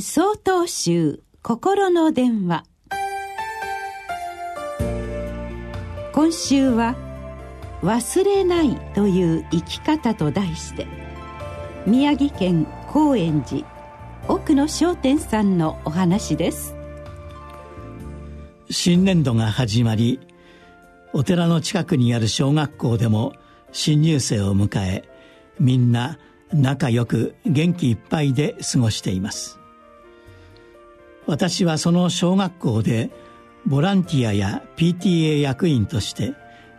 総統集心の電話。今週は「忘れない」という生き方と題して宮城県高円寺奥野商店さんのお話です。新年度が始まりお寺の近くにある小学校でも新入生を迎えみんな仲良く元気いっぱいで過ごしています。私はその小学校でボランティアや PTA 役員として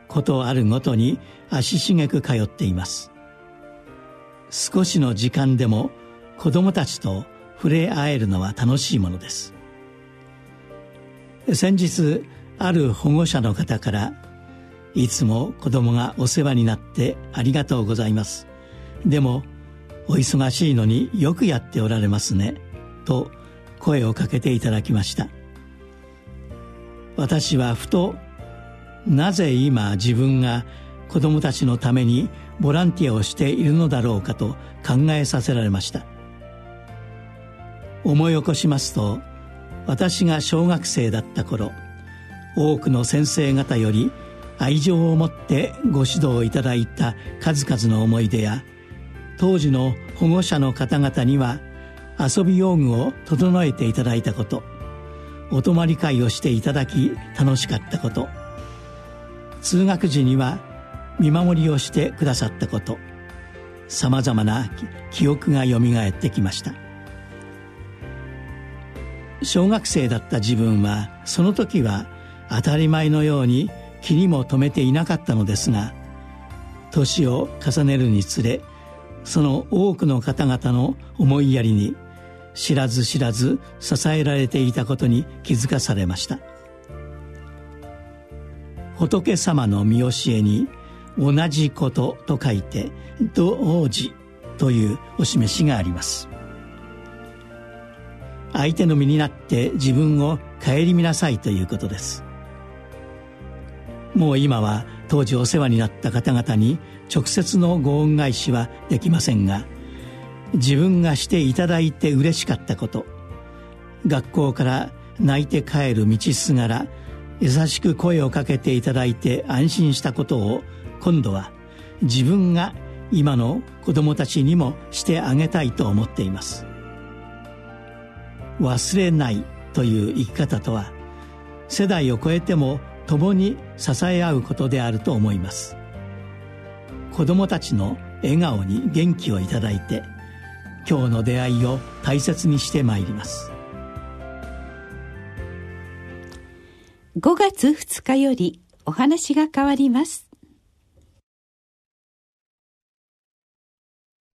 ことあるごとに足しげく通っています。少しの時間でも子供たちと触れ合えるのは楽しいものです。先日ある保護者の方から「いつも子供がお世話になってありがとうございます」でもお忙しいのによくやっておられますねと声をかけていただきました。私はふとなぜ今自分が子供たちのためにボランティアをしているのだろうかと考えさせられました。思い起こしますと私が小学生だった頃多くの先生方より愛情を持ってご指導いただいた数々の思い出や当時の保護者の方々には遊び用具を整えていただいたこと。お泊まり会をしていただき楽しかったこと。通学時には見守りをしてくださったこと。さまざまな記憶がよみがえってきました。小学生だった自分はその時は当たり前のように気にも留めていなかったのですが年を重ねるにつれその多くの方々の思いやりに知らず知らず支えられていたことに気づかされました。仏様の見教えに同じことと書いて同時というお示しがあります。相手の身になって自分を顧みなさいということです。もう今は当時お世話になった方々に直接のご恩返しはできませんが自分がしていただいて嬉しかったこと。学校から泣いて帰る道すがら優しく声をかけていただいて安心したことを今度は自分が今の子供たちにもしてあげたいと思っています。忘れないという生き方とは世代を超えても共に支え合うことであると思います。子供たちの笑顔に元気をいただいて今日の出会いを大切にしてまいります。5月2日よりお話が変わります。